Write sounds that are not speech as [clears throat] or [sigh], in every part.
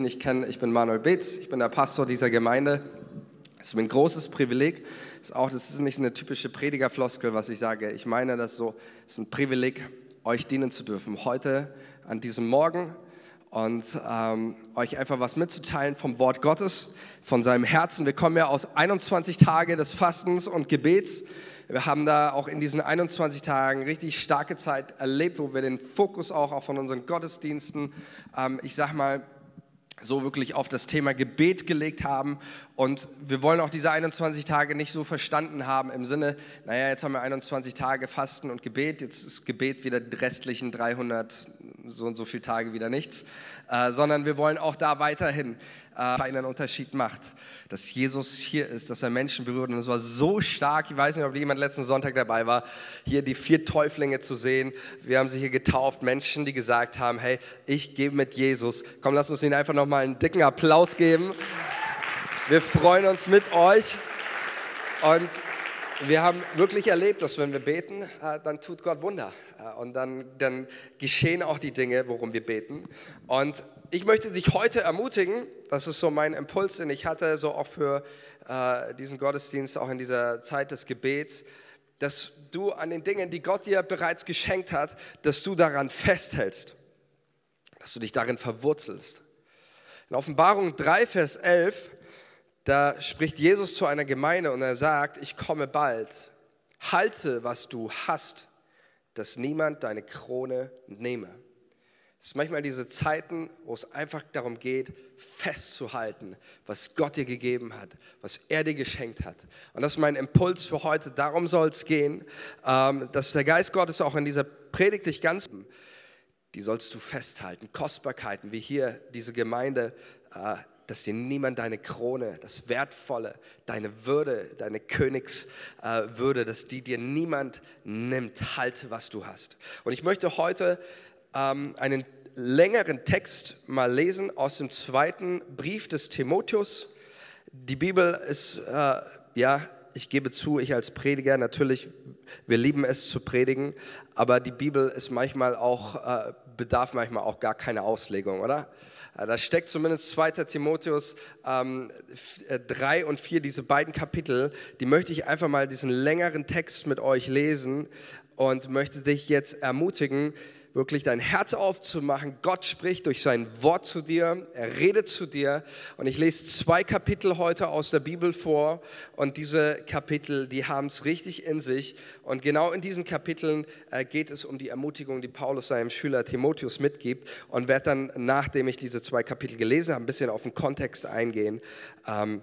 nicht kennen, ich bin Manuel Beetz, ich bin der Pastor dieser Gemeinde. Es ist mir ein großes Privileg. Das ist, auch, das ist nicht eine typische Predigerfloskel, was ich sage. Ich meine das so. Es ist ein Privileg, euch dienen zu dürfen. Heute, an diesem Morgen und ähm, euch einfach was mitzuteilen vom Wort Gottes, von seinem Herzen. Wir kommen ja aus 21 Tagen des Fastens und Gebets. Wir haben da auch in diesen 21 Tagen richtig starke Zeit erlebt, wo wir den Fokus auch, auch von unseren Gottesdiensten, ähm, ich sag mal, so wirklich auf das Thema Gebet gelegt haben. Und wir wollen auch diese 21 Tage nicht so verstanden haben im Sinne, naja, jetzt haben wir 21 Tage Fasten und Gebet, jetzt ist Gebet wieder die restlichen 300 so und so viele Tage wieder nichts, äh, sondern wir wollen auch da weiterhin einen Unterschied macht, dass Jesus hier ist, dass er Menschen berührt. Und es war so stark, ich weiß nicht, ob jemand letzten Sonntag dabei war, hier die vier Täuflinge zu sehen. Wir haben sie hier getauft, Menschen, die gesagt haben, hey, ich gehe mit Jesus. Komm, lass uns ihnen einfach nochmal einen dicken Applaus geben. Wir freuen uns mit euch. Und wir haben wirklich erlebt, dass wenn wir beten, äh, dann tut Gott Wunder. Äh, und dann, dann geschehen auch die Dinge, worum wir beten. Und ich möchte dich heute ermutigen, das ist so mein Impuls, den ich hatte, so auch für äh, diesen Gottesdienst, auch in dieser Zeit des Gebets, dass du an den Dingen, die Gott dir bereits geschenkt hat, dass du daran festhältst, dass du dich darin verwurzelst. In Offenbarung 3, Vers 11, da spricht Jesus zu einer Gemeinde und er sagt, ich komme bald, halte, was du hast dass niemand deine Krone nehme. Es sind manchmal diese Zeiten, wo es einfach darum geht, festzuhalten, was Gott dir gegeben hat, was er dir geschenkt hat. Und das ist mein Impuls für heute. Darum soll es gehen, ähm, dass der Geist Gottes auch in dieser Predigt dich ganz, die sollst du festhalten. Kostbarkeiten, wie hier diese Gemeinde äh, dass dir niemand deine Krone, das Wertvolle, deine Würde, deine Königswürde, dass die dir niemand nimmt. Halte, was du hast. Und ich möchte heute ähm, einen längeren Text mal lesen aus dem zweiten Brief des Timotheus. Die Bibel ist, äh, ja, ich gebe zu, ich als Prediger, natürlich, wir lieben es zu predigen, aber die Bibel ist manchmal auch, äh, bedarf manchmal auch gar keine Auslegung, oder? Äh, da steckt zumindest 2. Timotheus ähm, 3 äh, und 4, diese beiden Kapitel, die möchte ich einfach mal diesen längeren Text mit euch lesen und möchte dich jetzt ermutigen, wirklich dein Herz aufzumachen. Gott spricht durch sein Wort zu dir, er redet zu dir. Und ich lese zwei Kapitel heute aus der Bibel vor. Und diese Kapitel, die haben es richtig in sich. Und genau in diesen Kapiteln äh, geht es um die Ermutigung, die Paulus seinem Schüler Timotheus mitgibt. Und werde dann, nachdem ich diese zwei Kapitel gelesen habe, ein bisschen auf den Kontext eingehen. Ähm,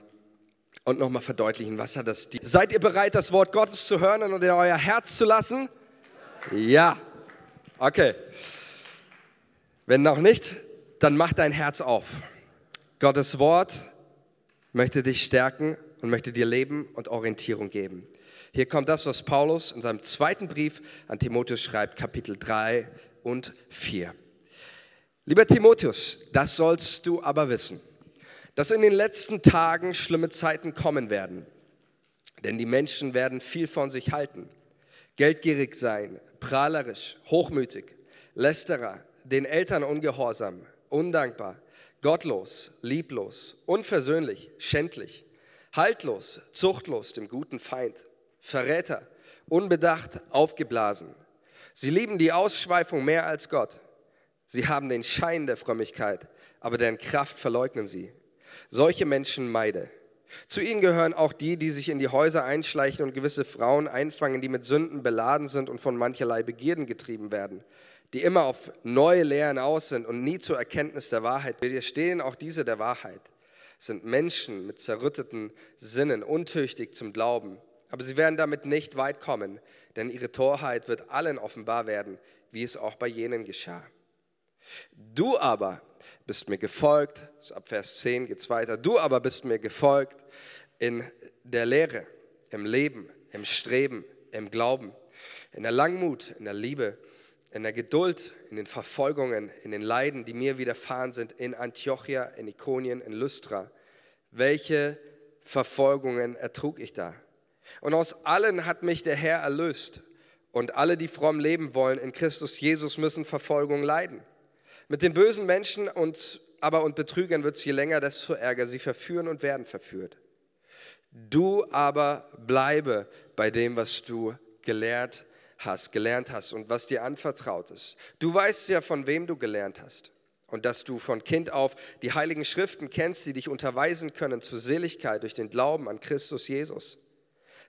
und nochmal verdeutlichen, was hat das. Seid ihr bereit, das Wort Gottes zu hören und in euer Herz zu lassen? Ja. Okay. Wenn noch nicht, dann mach dein Herz auf. Gottes Wort möchte dich stärken und möchte dir Leben und Orientierung geben. Hier kommt das, was Paulus in seinem zweiten Brief an Timotheus schreibt, Kapitel 3 und 4. Lieber Timotheus, das sollst du aber wissen, dass in den letzten Tagen schlimme Zeiten kommen werden. Denn die Menschen werden viel von sich halten, geldgierig sein, prahlerisch, hochmütig, lästerer, den Eltern ungehorsam, undankbar, gottlos, lieblos, unversöhnlich, schändlich, haltlos, zuchtlos, dem guten Feind, Verräter, unbedacht, aufgeblasen. Sie lieben die Ausschweifung mehr als Gott. Sie haben den Schein der Frömmigkeit, aber deren Kraft verleugnen sie. Solche Menschen meide. Zu ihnen gehören auch die, die sich in die Häuser einschleichen und gewisse Frauen einfangen, die mit Sünden beladen sind und von mancherlei Begierden getrieben werden, die immer auf neue Lehren aus sind und nie zur Erkenntnis der Wahrheit. Wir stehen auch diese der Wahrheit, sind Menschen mit zerrütteten Sinnen, untüchtig zum Glauben. Aber sie werden damit nicht weit kommen, denn ihre Torheit wird allen offenbar werden, wie es auch bei jenen geschah. Du aber bist mir gefolgt, ab Vers 10 geht es weiter, du aber bist mir gefolgt in der Lehre, im Leben, im Streben, im Glauben, in der Langmut, in der Liebe, in der Geduld, in den Verfolgungen, in den Leiden, die mir widerfahren sind, in Antiochia, in Ikonien, in Lystra. Welche Verfolgungen ertrug ich da? Und aus allen hat mich der Herr erlöst. Und alle, die fromm leben wollen in Christus Jesus, müssen Verfolgung leiden. Mit den bösen Menschen und aber und Betrügern wird es je länger, desto ärger. Sie verführen und werden verführt. Du aber bleibe bei dem, was du gelehrt hast, gelernt hast und was dir anvertraut ist. Du weißt ja, von wem du gelernt hast und dass du von Kind auf die heiligen Schriften kennst, die dich unterweisen können zur Seligkeit durch den Glauben an Christus Jesus.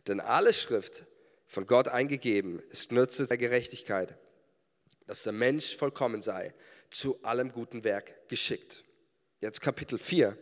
Denn alle Schrift von Gott eingegeben ist Nütze der Gerechtigkeit, dass der Mensch vollkommen sei, zu allem guten Werk geschickt. Jetzt Kapitel 4.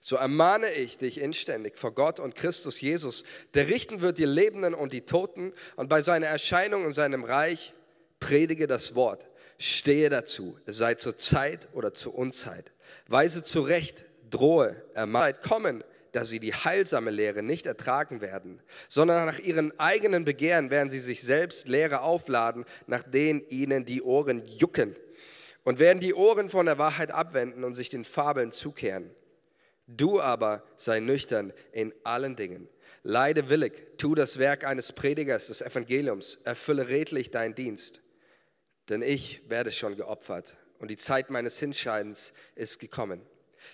So ermahne ich dich inständig vor Gott und Christus Jesus, der richten wird die Lebenden und die Toten und bei seiner Erscheinung in seinem Reich predige das Wort, stehe dazu, sei zur Zeit oder zur Unzeit, weise zurecht, drohe, ermahne, kommen, dass sie die heilsame Lehre nicht ertragen werden, sondern nach ihren eigenen Begehren werden sie sich selbst Lehre aufladen, nach denen ihnen die Ohren jucken und werden die Ohren von der Wahrheit abwenden und sich den Fabeln zukehren. Du aber sei nüchtern in allen Dingen. Leide willig, tu das Werk eines Predigers des Evangeliums, erfülle redlich deinen Dienst. Denn ich werde schon geopfert und die Zeit meines Hinscheidens ist gekommen.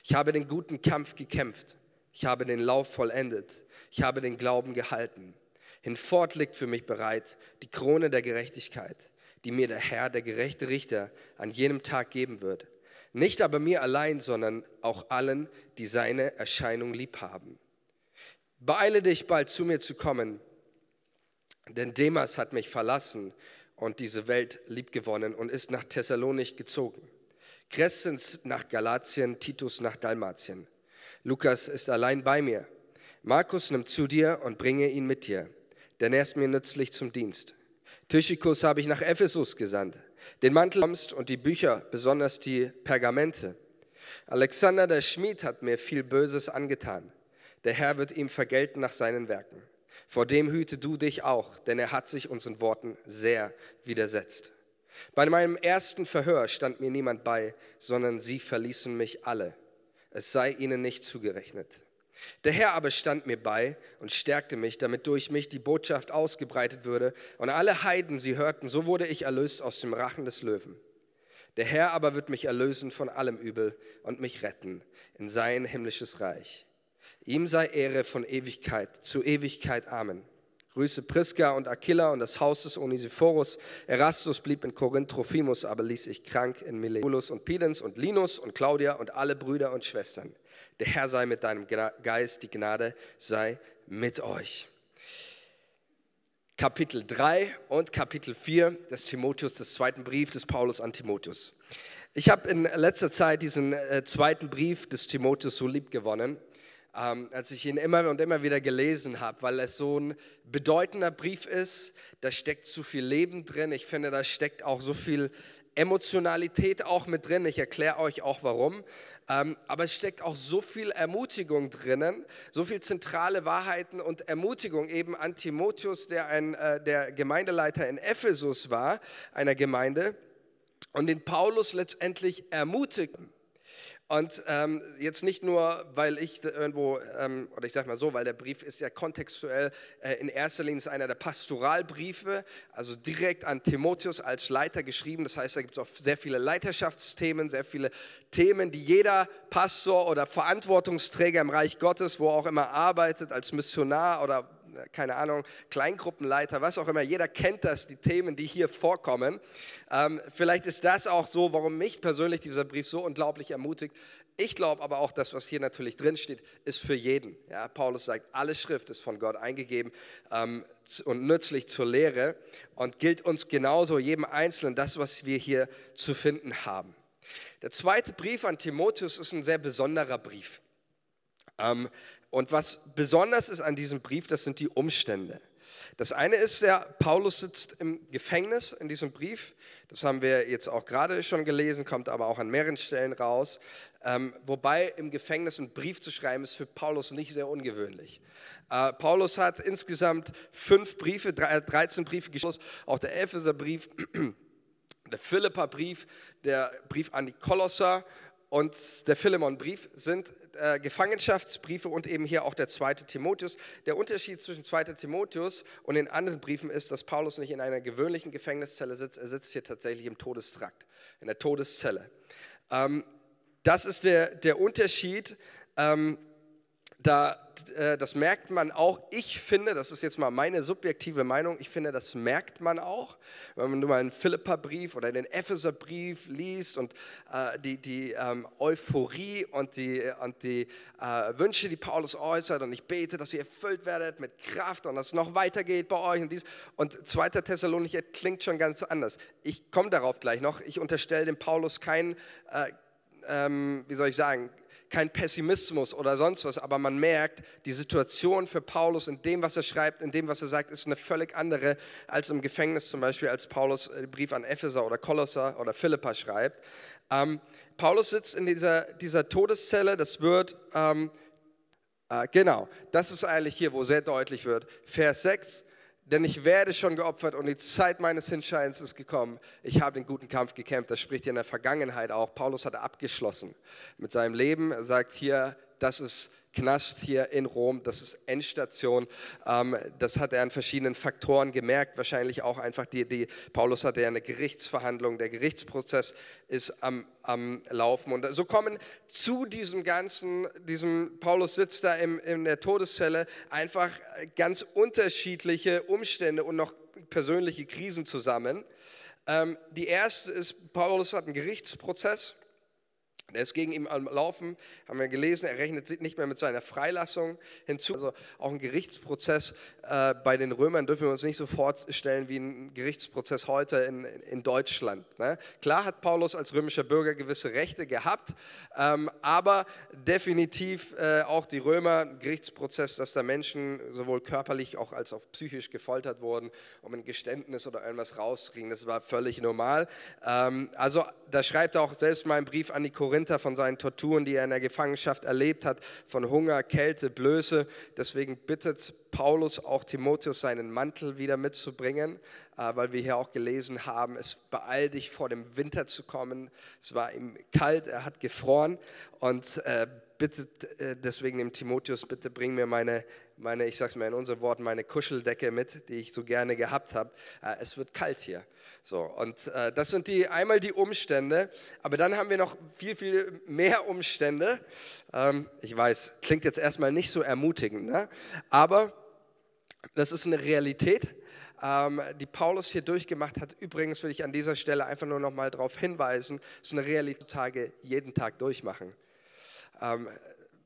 Ich habe den guten Kampf gekämpft ich habe den Lauf vollendet. Ich habe den Glauben gehalten. Hinfort liegt für mich bereit die Krone der Gerechtigkeit, die mir der Herr, der gerechte Richter, an jenem Tag geben wird. Nicht aber mir allein, sondern auch allen, die seine Erscheinung lieb haben. Beeile dich bald zu mir zu kommen, denn Demas hat mich verlassen und diese Welt liebgewonnen und ist nach Thessalonich gezogen. Crescens nach Galatien, Titus nach Dalmatien. Lukas ist allein bei mir. Markus nimm zu dir und bringe ihn mit dir, denn er ist mir nützlich zum Dienst. Tychikus habe ich nach Ephesus gesandt. Den Mantel und die Bücher, besonders die Pergamente. Alexander der Schmied hat mir viel Böses angetan. Der Herr wird ihm vergelten nach seinen Werken. Vor dem hüte du dich auch, denn er hat sich unseren Worten sehr widersetzt. Bei meinem ersten Verhör stand mir niemand bei, sondern sie verließen mich alle es sei ihnen nicht zugerechnet. Der Herr aber stand mir bei und stärkte mich, damit durch mich die Botschaft ausgebreitet würde und alle Heiden sie hörten, so wurde ich erlöst aus dem Rachen des Löwen. Der Herr aber wird mich erlösen von allem Übel und mich retten in sein himmlisches Reich. Ihm sei Ehre von Ewigkeit zu Ewigkeit. Amen. Grüße Priska und Aquila und das Haus des Onesiphorus. Erastus blieb in Korinth, Trophimus aber ließ ich krank in Miletus und Pidens und Linus und Claudia und alle Brüder und Schwestern. Der Herr sei mit deinem Geist, die Gnade sei mit euch. Kapitel 3 und Kapitel 4 des Timotheus, des zweiten Brief des Paulus an Timotheus. Ich habe in letzter Zeit diesen äh, zweiten Brief des Timotheus so lieb gewonnen ähm, als ich ihn immer und immer wieder gelesen habe, weil es so ein bedeutender Brief ist. Da steckt zu viel Leben drin. Ich finde, da steckt auch so viel Emotionalität auch mit drin. Ich erkläre euch auch warum. Ähm, aber es steckt auch so viel Ermutigung drinnen, so viel zentrale Wahrheiten und Ermutigung eben an Timotheus, der ein, äh, der Gemeindeleiter in Ephesus war, einer Gemeinde, und den Paulus letztendlich ermutigt. Und ähm, jetzt nicht nur, weil ich irgendwo, ähm, oder ich sage mal so, weil der Brief ist ja kontextuell äh, in erster Linie einer der Pastoralbriefe, also direkt an Timotheus als Leiter geschrieben. Das heißt, da gibt es auch sehr viele Leiterschaftsthemen, sehr viele Themen, die jeder Pastor oder Verantwortungsträger im Reich Gottes, wo auch immer arbeitet, als Missionar oder keine Ahnung, Kleingruppenleiter, was auch immer, jeder kennt das, die Themen, die hier vorkommen. Ähm, vielleicht ist das auch so, warum mich persönlich dieser Brief so unglaublich ermutigt. Ich glaube aber auch, das, was hier natürlich drin steht, ist für jeden. Ja, Paulus sagt, alle Schrift ist von Gott eingegeben ähm, und nützlich zur Lehre und gilt uns genauso, jedem Einzelnen, das, was wir hier zu finden haben. Der zweite Brief an Timotheus ist ein sehr besonderer Brief. Ähm, und was besonders ist an diesem Brief, das sind die Umstände. Das eine ist ja, Paulus sitzt im Gefängnis in diesem Brief. Das haben wir jetzt auch gerade schon gelesen, kommt aber auch an mehreren Stellen raus. Ähm, wobei im Gefängnis einen Brief zu schreiben ist für Paulus nicht sehr ungewöhnlich. Äh, Paulus hat insgesamt fünf Briefe, 13 Briefe geschrieben, auch der Epheserbrief, [clears throat] der Philippa-Brief, der Brief an die Kolosser und der Philemon-Brief sind äh, Gefangenschaftsbriefe und eben hier auch der zweite Timotheus. Der Unterschied zwischen zweiter Timotheus und den anderen Briefen ist, dass Paulus nicht in einer gewöhnlichen Gefängniszelle sitzt, er sitzt hier tatsächlich im Todestrakt, in der Todeszelle. Ähm, das ist der, der Unterschied. Ähm, da, äh, das merkt man auch. Ich finde, das ist jetzt mal meine subjektive Meinung, ich finde, das merkt man auch, wenn man nur mal einen Philippa-Brief oder den Epheser-Brief liest und äh, die, die ähm, Euphorie und die, und die äh, Wünsche, die Paulus äußert und ich bete, dass ihr erfüllt werdet mit Kraft und dass es noch weitergeht bei euch und dies. Und 2. Thessalonicher klingt schon ganz anders. Ich komme darauf gleich noch. Ich unterstelle dem Paulus kein, äh, ähm, wie soll ich sagen, kein Pessimismus oder sonst was, aber man merkt, die Situation für Paulus in dem, was er schreibt, in dem, was er sagt, ist eine völlig andere als im Gefängnis zum Beispiel, als Paulus den Brief an Epheser oder Kolosser oder Philippa schreibt. Ähm, Paulus sitzt in dieser, dieser Todeszelle, das wird, ähm, äh, genau, das ist eigentlich hier, wo sehr deutlich wird, Vers 6, denn ich werde schon geopfert und die Zeit meines Hinscheins ist gekommen. Ich habe den guten Kampf gekämpft. Das spricht hier in der Vergangenheit auch. Paulus hat abgeschlossen mit seinem Leben. Er sagt hier, das ist Knast hier in Rom, das ist Endstation. Ähm, das hat er an verschiedenen Faktoren gemerkt, wahrscheinlich auch einfach die, die Paulus hatte ja eine Gerichtsverhandlung, der Gerichtsprozess ist am, am Laufen. Und so kommen zu diesem ganzen, diesem Paulus sitzt da im, in der Todeszelle, einfach ganz unterschiedliche Umstände und noch persönliche Krisen zusammen. Ähm, die erste ist, Paulus hat einen Gerichtsprozess der ist gegen ihn am Laufen, haben wir gelesen, er rechnet nicht mehr mit seiner Freilassung hinzu. Also auch ein Gerichtsprozess äh, bei den Römern dürfen wir uns nicht so vorstellen wie ein Gerichtsprozess heute in, in Deutschland. Ne? Klar hat Paulus als römischer Bürger gewisse Rechte gehabt, ähm, aber definitiv äh, auch die Römer, ein Gerichtsprozess, dass da Menschen sowohl körperlich auch als auch psychisch gefoltert wurden, um ein Geständnis oder irgendwas rauszukriegen. Das war völlig normal. Ähm, also da schreibt er auch selbst mal einen Brief an die Korinther, Korinther von seinen Torturen, die er in der Gefangenschaft erlebt hat, von Hunger, Kälte, Blöße. Deswegen bittet Paulus auch Timotheus, seinen Mantel wieder mitzubringen, äh, weil wir hier auch gelesen haben, es beeil dich vor dem Winter zu kommen. Es war ihm kalt, er hat gefroren und bittet äh, deswegen dem Timotheus, bitte bring mir meine, meine ich sage es mal in unseren Worten, meine Kuscheldecke mit, die ich so gerne gehabt habe. Äh, es wird kalt hier. So, und äh, das sind die, einmal die Umstände, aber dann haben wir noch viel, viel mehr Umstände. Ähm, ich weiß, klingt jetzt erstmal nicht so ermutigend, ne? aber das ist eine Realität ähm, die Paulus hier durchgemacht hat. Übrigens will ich an dieser Stelle einfach nur noch mal darauf hinweisen, es ist eine Realität, die jeden Tag durchmachen ähm,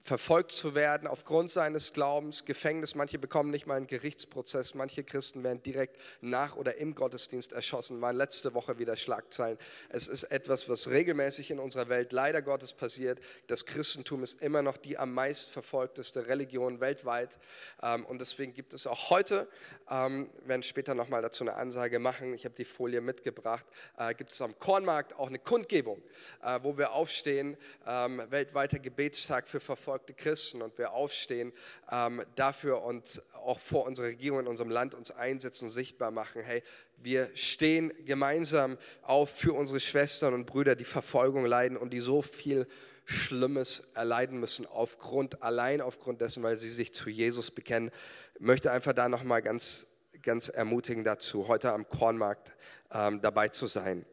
verfolgt zu werden aufgrund seines Glaubens, Gefängnis, manche bekommen nicht mal einen Gerichtsprozess, manche Christen werden direkt nach oder im Gottesdienst erschossen, waren letzte Woche wieder Schlagzeilen. Es ist etwas, was regelmäßig in unserer Welt leider Gottes passiert. Das Christentum ist immer noch die am meist verfolgteste Religion weltweit. Ähm, und deswegen gibt es auch heute, ähm, werden später nochmal dazu eine Ansage machen, ich habe die Folie mitgebracht, äh, gibt es am Kornmarkt auch eine Kundgebung, äh, wo wir aufstehen, ähm, weltweiter Gebetstag für Verfolgte verfolgte Christen und wir aufstehen ähm, dafür und auch vor unserer Regierung in unserem Land uns einsetzen und sichtbar machen, hey, wir stehen gemeinsam auf für unsere Schwestern und Brüder, die Verfolgung leiden und die so viel Schlimmes erleiden müssen aufgrund, allein aufgrund dessen, weil sie sich zu Jesus bekennen. Ich möchte einfach da nochmal ganz, ganz ermutigen dazu, heute am Kornmarkt ähm, dabei zu sein.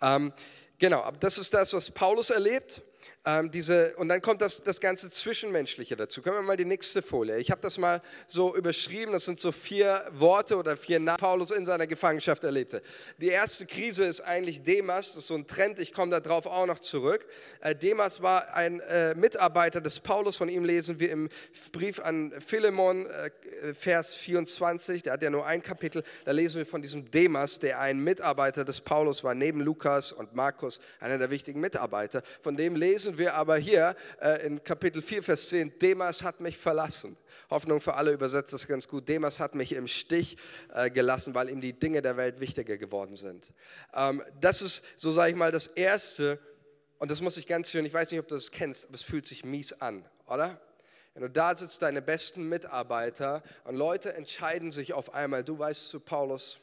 Ähm, genau, das ist das, was Paulus erlebt. Ähm, diese, und dann kommt das, das ganze Zwischenmenschliche dazu. Können wir mal die nächste Folie. Ich habe das mal so überschrieben. Das sind so vier Worte oder vier Namen, Paulus in seiner Gefangenschaft erlebte. Die erste Krise ist eigentlich Demas. Das ist so ein Trend. Ich komme darauf auch noch zurück. Äh, Demas war ein äh, Mitarbeiter des Paulus. Von ihm lesen wir im Brief an Philemon, äh, Vers 24. Der hat ja nur ein Kapitel. Da lesen wir von diesem Demas, der ein Mitarbeiter des Paulus war, neben Lukas und Markus, einer der wichtigen Mitarbeiter. Von dem lesen wir aber hier äh, in Kapitel 4, Vers 10, Demas hat mich verlassen. Hoffnung für alle übersetzt das ganz gut. Demas hat mich im Stich äh, gelassen, weil ihm die Dinge der Welt wichtiger geworden sind. Ähm, das ist, so sage ich mal, das Erste. Und das muss ich ganz schön, ich weiß nicht, ob du das kennst, aber es fühlt sich mies an, oder? Wenn du da sitzt, deine besten Mitarbeiter und Leute entscheiden sich auf einmal, du weißt zu Paulus,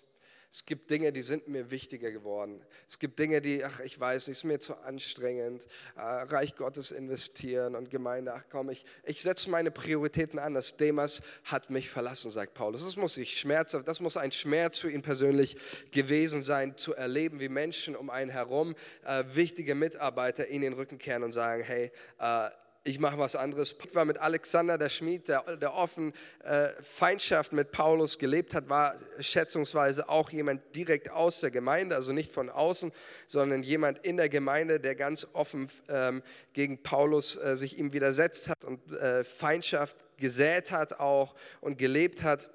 Es gibt Dinge, die sind mir wichtiger geworden. Es gibt Dinge, die, ach, ich weiß nicht, ist mir zu anstrengend. Äh, Reich Gottes investieren und Gemeinde, ach komm, ich, ich setze meine Prioritäten anders. Demas hat mich verlassen, sagt Paulus. Das muss ich schmerzhaft, das muss ein Schmerz für ihn persönlich gewesen sein, zu erleben, wie Menschen um einen herum, äh, wichtige Mitarbeiter, in den Rücken kehren und sagen, hey, äh, ich mache was anderes. Ich war mit Alexander der Schmied, der, der offen äh, Feindschaft mit Paulus gelebt hat, war schätzungsweise auch jemand direkt aus der Gemeinde, also nicht von außen, sondern jemand in der Gemeinde, der ganz offen ähm, gegen Paulus äh, sich ihm widersetzt hat und äh, Feindschaft gesät hat auch und gelebt hat.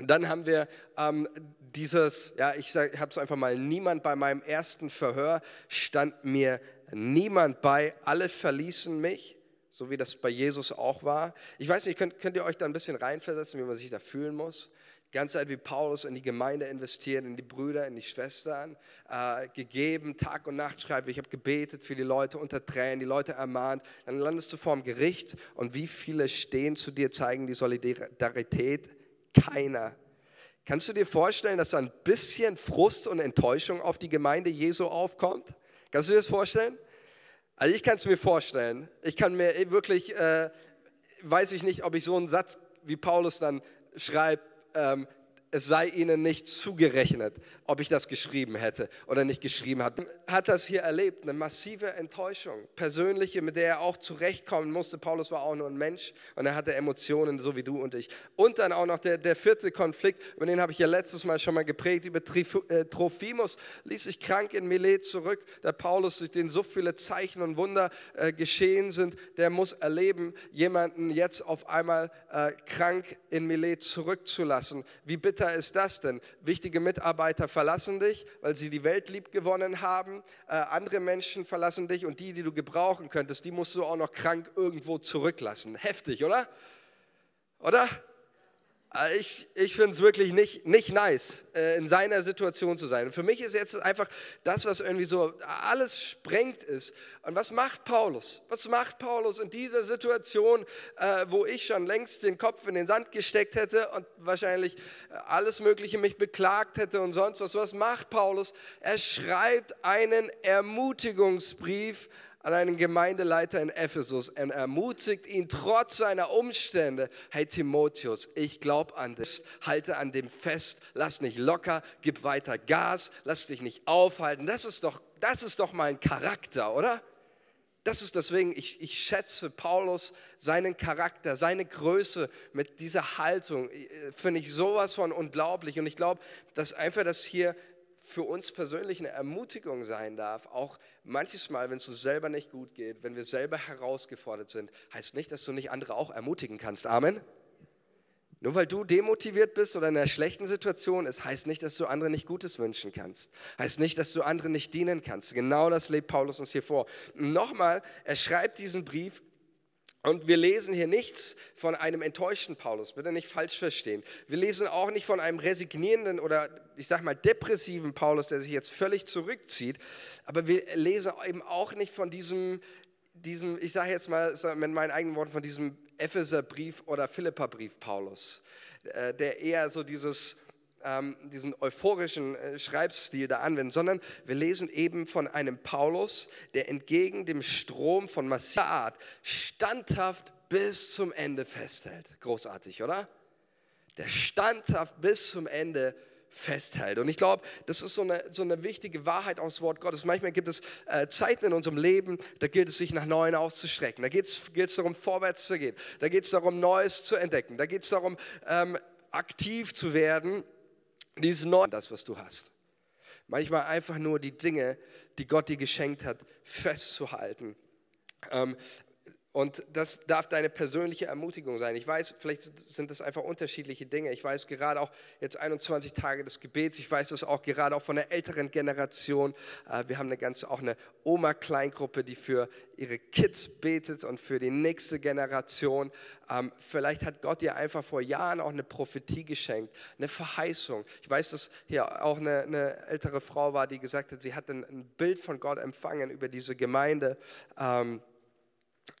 Und dann haben wir ähm, dieses, ja, ich, habe es einfach mal, niemand bei meinem ersten Verhör stand mir niemand bei, alle verließen mich so wie das bei Jesus auch war. Ich weiß nicht, könnt, könnt ihr euch da ein bisschen reinversetzen, wie man sich da fühlen muss? Die ganze Zeit wie Paulus in die Gemeinde investiert, in die Brüder, in die Schwestern, äh, gegeben, Tag und Nacht schreibt, ich habe gebetet für die Leute unter Tränen, die Leute ermahnt. Dann landest du vor dem Gericht und wie viele stehen zu dir, zeigen die Solidarität? Keiner. Kannst du dir vorstellen, dass da ein bisschen Frust und Enttäuschung auf die Gemeinde Jesu aufkommt? Kannst du dir das vorstellen? Also ich kann es mir vorstellen. Ich kann mir wirklich, äh, weiß ich nicht, ob ich so einen Satz wie Paulus dann schreibt, ähm, es sei ihnen nicht zugerechnet, ob ich das geschrieben hätte oder nicht geschrieben hat. Hat das hier erlebt, eine massive Enttäuschung, persönliche, mit der er auch zurechtkommen musste. Paulus war auch nur ein Mensch und er hatte Emotionen, so wie du und ich. Und dann auch noch der, der vierte Konflikt, über den habe ich ja letztes Mal schon mal geprägt, über äh, Trophimus, ließ sich krank in Milet zurück. Der Paulus, durch den so viele Zeichen und Wunder äh, geschehen sind, der muss erleben, jemanden jetzt auf einmal äh, krank in Milet zurückzulassen. Wie bitter bitter ist das denn? Wichtige Mitarbeiter verlassen dich, weil sie die Welt lieb gewonnen haben. Äh, andere Menschen verlassen dich und die, die du gebrauchen könntest, die musst du auch noch krank irgendwo zurücklassen. Heftig, oder? Oder? Äh, ich, ich finde es wirklich nicht, nicht nice, äh, in seiner Situation zu sein. Und für mich ist jetzt einfach das, was irgendwie so alles sprengt ist. Und was macht Paulus? Was macht Paulus in dieser Situation, äh, wo ich schon längst den Kopf in den Sand gesteckt hätte und wahrscheinlich alles Mögliche mich beklagt hätte und sonst was? Was macht Paulus? Er schreibt einen Ermutigungsbrief an einen Gemeindeleiter in Ephesus und ermutigt ihn trotz seiner Umstände, hey Timotheus, ich glaube an das, halte an dem fest, lass nicht locker, gib weiter Gas, lass dich nicht aufhalten. Das ist doch, das ist doch mein Charakter, oder? Das ist deswegen, ich, ich schätze Paulus, seinen Charakter, seine Größe mit dieser Haltung, äh, finde ich sowas von unglaublich. Und ich glaube, dass einfach das hier für uns persönlich eine Ermutigung sein darf, auch manches Mal, wenn es uns selber nicht gut geht, wenn wir selber herausgefordert sind, heißt nicht, dass du nicht andere auch ermutigen kannst. Amen. Nur weil du demotiviert bist oder in einer schlechten Situation ist, heißt nicht, dass du anderen nicht Gutes wünschen kannst. Heißt nicht, dass du anderen nicht dienen kannst. Genau das lebt Paulus uns hier vor. Nochmal, er schreibt diesen Brief und wir lesen hier nichts von einem enttäuschten Paulus, bitte nicht falsch verstehen. Wir lesen auch nicht von einem resignierenden oder ich sag mal depressiven Paulus, der sich jetzt völlig zurückzieht, aber wir lesen eben auch nicht von diesem, diesem ich sage jetzt mal mit meinen eigenen Worten, von diesem Epheserbrief oder Philipperbrief Paulus, äh, der eher so dieses ähm, diesen euphorischen äh, Schreibstil da anwenden, sondern wir lesen eben von einem Paulus, der entgegen dem Strom von massiver Art standhaft bis zum Ende festhält. Großartig, oder? Der standhaft bis zum Ende festhält. Und ich glaube, das ist so eine, so eine wichtige Wahrheit aus Wort Gottes. Manchmal gibt es äh, Zeiten in unserem Leben, da gilt es sich nach Neuen auszustrecken. Da gilt es darum, vorwärts zu gehen. Da geht es darum, Neues zu entdecken. Da geht es darum, ähm, aktiv zu werden dieses Neue, das, was du hast. Manchmal einfach nur die Dinge, die Gott dir geschenkt hat, festzuhalten. Ähm, und das darf deine persönliche Ermutigung sein. Ich weiß, vielleicht sind das einfach unterschiedliche Dinge. Ich weiß gerade auch jetzt 21 Tage des Gebets. Ich weiß das auch gerade auch von der älteren Generation. Äh, wir haben eine ganze, auch eine Oma-Kleingruppe, die für ihre Kids betet und für die nächste Generation. Ähm, vielleicht hat Gott dir einfach vor Jahren auch eine Prophetie geschenkt, eine Verheißung. Ich weiß, dass hier auch eine, eine ältere Frau war, die gesagt hat, sie hat ein, Bild von Gott empfangen über diese Gemeinde. Ähm,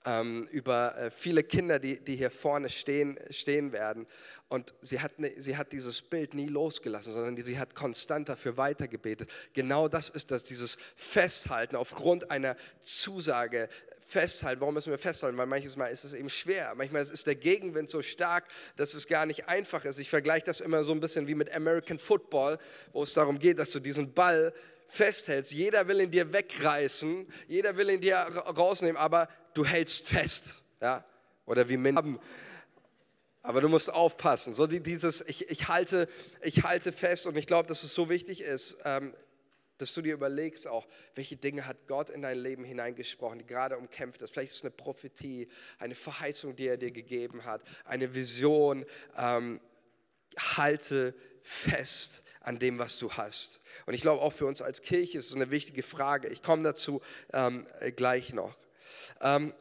ähm, über äh, viele Kinder, die, die hier vorne stehen, stehen werden. Und sie hat, ne, sie hat dieses Bild nie losgelassen, sondern sie hat konstant dafür weitergebetet. Genau das ist das, dieses Festhalten aufgrund einer Zusage, festhalten. Warum müssen wir festhalten? Weil manches Mal ist es eben schwer. Manchmal ist der Gegenwind so stark, dass es gar nicht einfach ist. Ich vergleiche das immer so ein bisschen wie mit American Football, wo es darum geht, dass du diesen Ball festhältst. Jeder will ihn dir wegreißen, jeder will ihn dir rausnehmen, aber du hältst fest. Ja? Oder wie Minden. Aber du musst aufpassen. So dieses, ich, ich, halte, ich halte fest und ich glaube, dass es so wichtig ist, ähm, dass du dir überlegst auch, welche Dinge hat Gott in dein Leben hineingesprochen, die gerade umkämpft ist. Vielleicht ist es eine Prophetie, eine Verheißung, die er dir gegeben hat, eine Vision. Ähm, halte fest an dem, was du hast. Und ich glaube, auch für uns als Kirche ist es eine wichtige Frage. Ich komme dazu ähm, gleich noch. Ähm,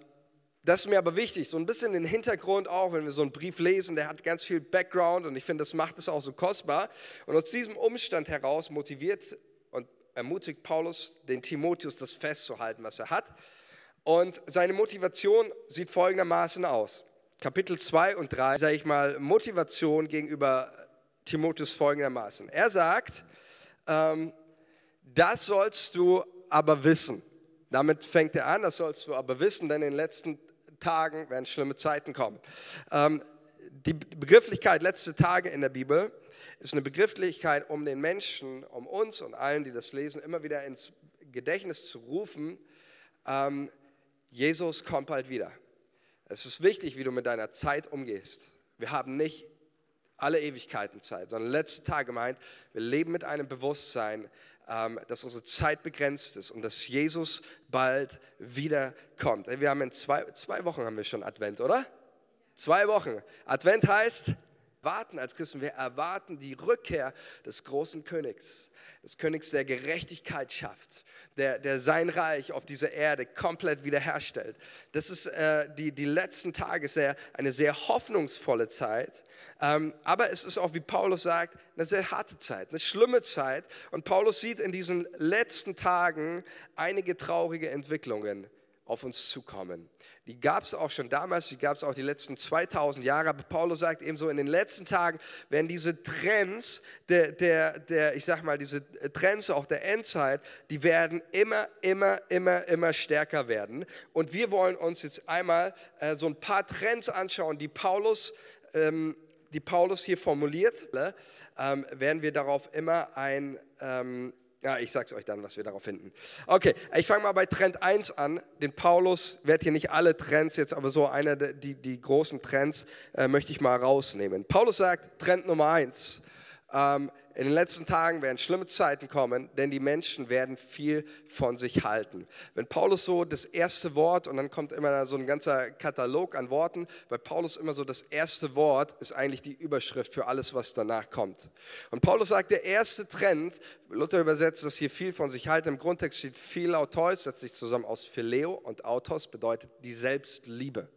das ist mir aber wichtig, so ein bisschen den Hintergrund auch, wenn wir so einen Brief lesen, der hat ganz viel Background und ich finde, das macht es auch so kostbar. Und aus diesem Umstand heraus motiviert und ermutigt Paulus den Timotheus, das festzuhalten, was er hat. Und seine Motivation sieht folgendermaßen aus. Kapitel 2 und 3, sage ich mal, Motivation gegenüber Timotheus folgendermaßen. Er sagt, ähm, das sollst du aber wissen. Damit fängt er an, das sollst du aber wissen, denn in den letzten Tagen werden schlimme Zeiten kommen. Ähm, die Begrifflichkeit letzte Tage in der Bibel ist eine Begrifflichkeit, um den Menschen, um uns und allen, die das lesen, immer wieder ins Gedächtnis zu rufen, ähm, Jesus kommt bald wieder. Es ist wichtig, wie du mit deiner Zeit umgehst. Wir haben nicht alle Ewigkeiten Zeit, sondern letzte Tage meint, wir leben mit einem Bewusstsein, dass unsere Zeit begrenzt ist und dass Jesus bald wiederkommt. Wir haben in zwei, zwei Wochen haben wir schon Advent, oder? Zwei Wochen. Advent heißt warten als Christen. Wir erwarten die Rückkehr des großen Königs des Königs der Gerechtigkeit schafft, der, der sein Reich auf dieser Erde komplett wiederherstellt. Das ist äh, die, die letzten Tage sehr, eine sehr hoffnungsvolle Zeit, ähm, aber es ist auch, wie Paulus sagt, eine sehr harte Zeit, eine schlimme Zeit. Und Paulus sieht in diesen letzten Tagen einige traurige Entwicklungen auf uns zukommen. Die gab es auch schon damals, die gab es auch die letzten 2000 Jahre, aber Paulus sagt eben so, in den letzten Tagen werden diese Trends, der, der, der, ich sag mal, diese Trends auch der Endzeit, die werden immer, immer, immer, immer stärker werden. Und wir wollen uns jetzt einmal äh, so ein paar Trends anschauen, die Paulus ähm, die Paulus hier formuliert, ähm, werden wir darauf immer ein, ähm, ja, ich sag's euch dann, was wir darauf finden. Okay, ich fange mal bei Trend 1 an. Den Paulus, werde hier nicht alle Trends jetzt, aber so einer der die, die großen Trends äh, möchte ich mal rausnehmen. Paulus sagt, Trend Nummer 1, ähm, in den letzten Tagen werden schlimme Zeiten kommen, denn die Menschen werden viel von sich halten. Wenn Paulus so das erste Wort, und dann kommt immer so ein ganzer Katalog an Worten, bei Paulus immer so das erste Wort ist eigentlich die Überschrift für alles, was danach kommt. Und Paulus sagt, der erste Trend, Luther übersetzt das hier viel von sich halten, im Grundtext steht viel Autois, setzt sich zusammen aus Phileo und Autos, bedeutet die Selbstliebe.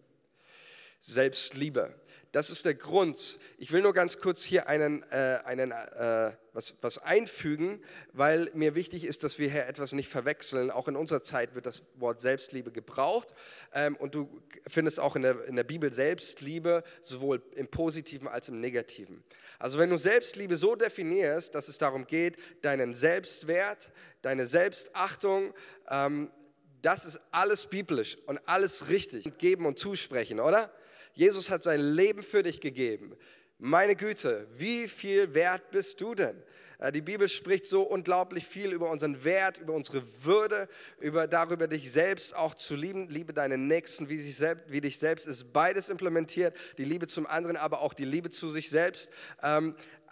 Selbstliebe. Das ist der Grund. Ich will nur ganz kurz hier einen, äh, einen, äh, was, was einfügen, weil mir wichtig ist, dass wir hier etwas nicht verwechseln. Auch in unserer Zeit wird das Wort Selbstliebe gebraucht. Ähm, und du findest auch in der, in der Bibel Selbstliebe sowohl im Positiven als im Negativen. Also wenn du Selbstliebe so definierst, dass es darum geht, deinen Selbstwert, deine Selbstachtung, ähm, das ist alles biblisch und alles richtig. Geben und zusprechen, oder? Jesus hat sein Leben für dich gegeben. Meine Güte, wie viel wert bist du denn? Äh, die Bibel spricht so unglaublich viel über unseren Wert, über unsere Würde, über darüber, dich selbst auch zu lieben. Liebe deinen Nächsten wie, sich selbst, wie dich selbst ist beides implementiert. Die Liebe zum anderen, aber auch die Liebe zu sich selbst.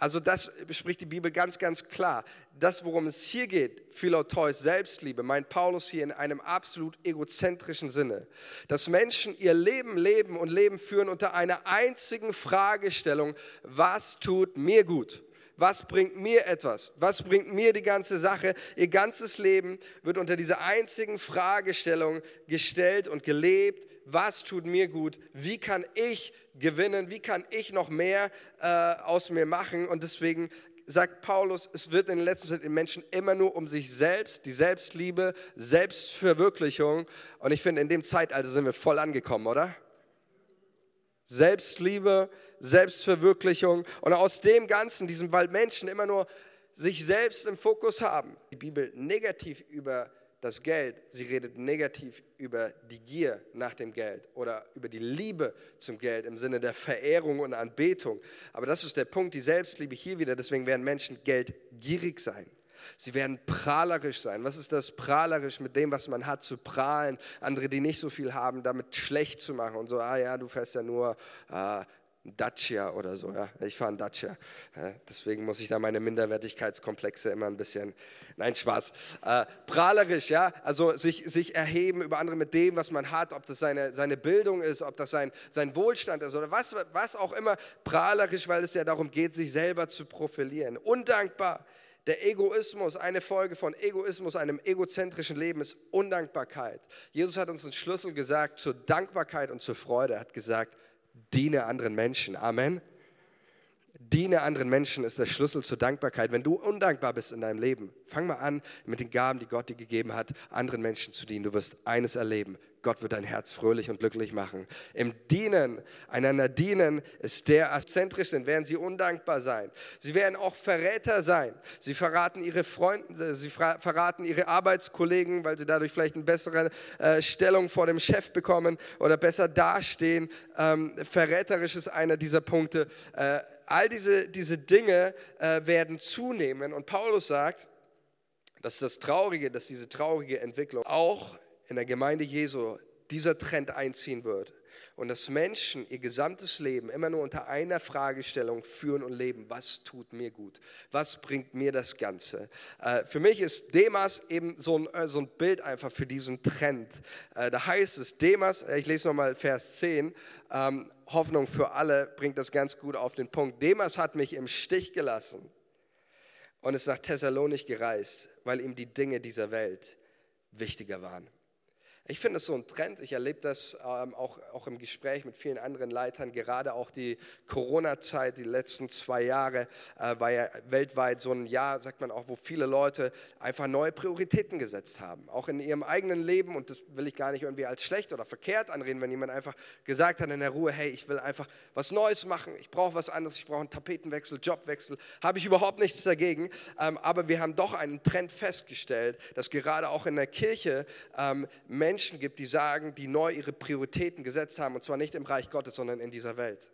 Also das spricht die Bibel ganz, ganz klar. Das, worum es hier geht, Philoteus, Selbstliebe, meint Paulus hier in einem absolut egozentrischen Sinne. Dass Menschen ihr Leben leben und Leben führen unter einer einzigen Fragestellung, was tut mir gut? was bringt mir etwas? Was bringt mir die ganze Sache? Ihr ganzes Leben wird unter dieser einzigen Fragestellung gestellt und gelebt. Was tut mir gut? Wie kann ich gewinnen? Wie kann ich noch mehr äh, aus mir machen? Und deswegen sagt Paulus, es wird in der letzten Zeit den Menschen immer nur um sich selbst, die Selbstliebe, Selbstverwirklichung. Und ich finde, in dem Zeitalter sind wir voll angekommen, oder? Selbstliebe, Selbstverwirklichung. Und aus dem Ganzen, diesem, weil Menschen immer nur sich selbst im Fokus haben, die Bibel negativ über das Geld, sie redet negativ über die Gier nach dem Geld oder über die Liebe zum Geld im Sinne der Verehrung und Anbetung. Aber das ist der Punkt, die Selbstliebe hier wieder. Deswegen werden Menschen geldgierig sein. Sie werden prahlerisch sein. Was ist das prahlerisch mit dem, was man hat, zu prahlen? Andere, die nicht so viel haben, damit schlecht zu machen und so, ah ja, du fährst ja nur äh, Dacia oder so. Ja. Ich fahre einen Dacia. Deswegen muss ich da meine Minderwertigkeitskomplexe immer ein bisschen, nein, Spaß. Äh, prahlerisch, ja, also sich, sich erheben über andere mit dem, was man hat, ob das seine, seine Bildung ist, ob das sein, sein Wohlstand ist oder was, was auch immer. Prahlerisch, weil es ja darum geht, sich selber zu profilieren. Undankbar. Der Egoismus, eine Folge von Egoismus, einem egozentrischen Leben ist Undankbarkeit. Jesus hat uns einen Schlüssel gesagt zur Dankbarkeit und zur Freude. Er hat gesagt, diene anderen Menschen. Amen. Diene anderen Menschen ist der Schlüssel zur Dankbarkeit. Wenn du undankbar bist in deinem Leben, fang mal an, mit den Gaben, die Gott dir gegeben hat, anderen Menschen zu dienen. Du wirst eines erleben. Gott wird dein Herz fröhlich und glücklich machen. Im Dienen, einander dienen, ist der exzentrisch sind, werden sie undankbar sein. Sie werden auch Verräter sein. Sie verraten ihre Freunde, sie verraten ihre Arbeitskollegen, weil sie dadurch vielleicht eine bessere äh, Stellung vor dem Chef bekommen oder besser dastehen. Ähm, verräterisch ist einer dieser Punkte. Äh, all diese, diese Dinge äh, werden zunehmen. Und Paulus sagt, dass das Traurige, dass diese traurige Entwicklung auch in der Gemeinde Jesu dieser Trend einziehen wird und dass Menschen ihr gesamtes Leben immer nur unter einer Fragestellung führen und leben, was tut mir gut, was bringt mir das Ganze. Äh, für mich ist Demas eben so ein, äh, so ein Bild einfach für diesen Trend. Äh, da heißt es, Demas, ich lese nochmal Vers 10, ähm, Hoffnung für alle bringt das ganz gut auf den Punkt. Demas hat mich im Stich gelassen und ist nach Thessalonich gereist, weil ihm die Dinge dieser Welt wichtiger waren. Ich finde es so ein Trend. Ich erlebe das ähm, auch, auch im Gespräch mit vielen anderen Leitern. Gerade auch die Corona-Zeit, die letzten zwei Jahre, äh, war ja weltweit so ein Jahr, sagt man auch, wo viele Leute einfach neue Prioritäten gesetzt haben. Auch in ihrem eigenen Leben. Und das will ich gar nicht irgendwie als schlecht oder verkehrt anreden, wenn jemand einfach gesagt hat in der Ruhe, hey, ich will einfach was Neues machen. Ich brauche was anderes. Ich brauche einen Tapetenwechsel, Jobwechsel. Habe ich überhaupt nichts dagegen. Ähm, aber wir haben doch einen Trend festgestellt, dass gerade auch in der Kirche ähm, Menschen Menschen gibt, die sagen, die neu ihre Prioritäten gesetzt haben, und zwar nicht im Reich Gottes, sondern in dieser Welt.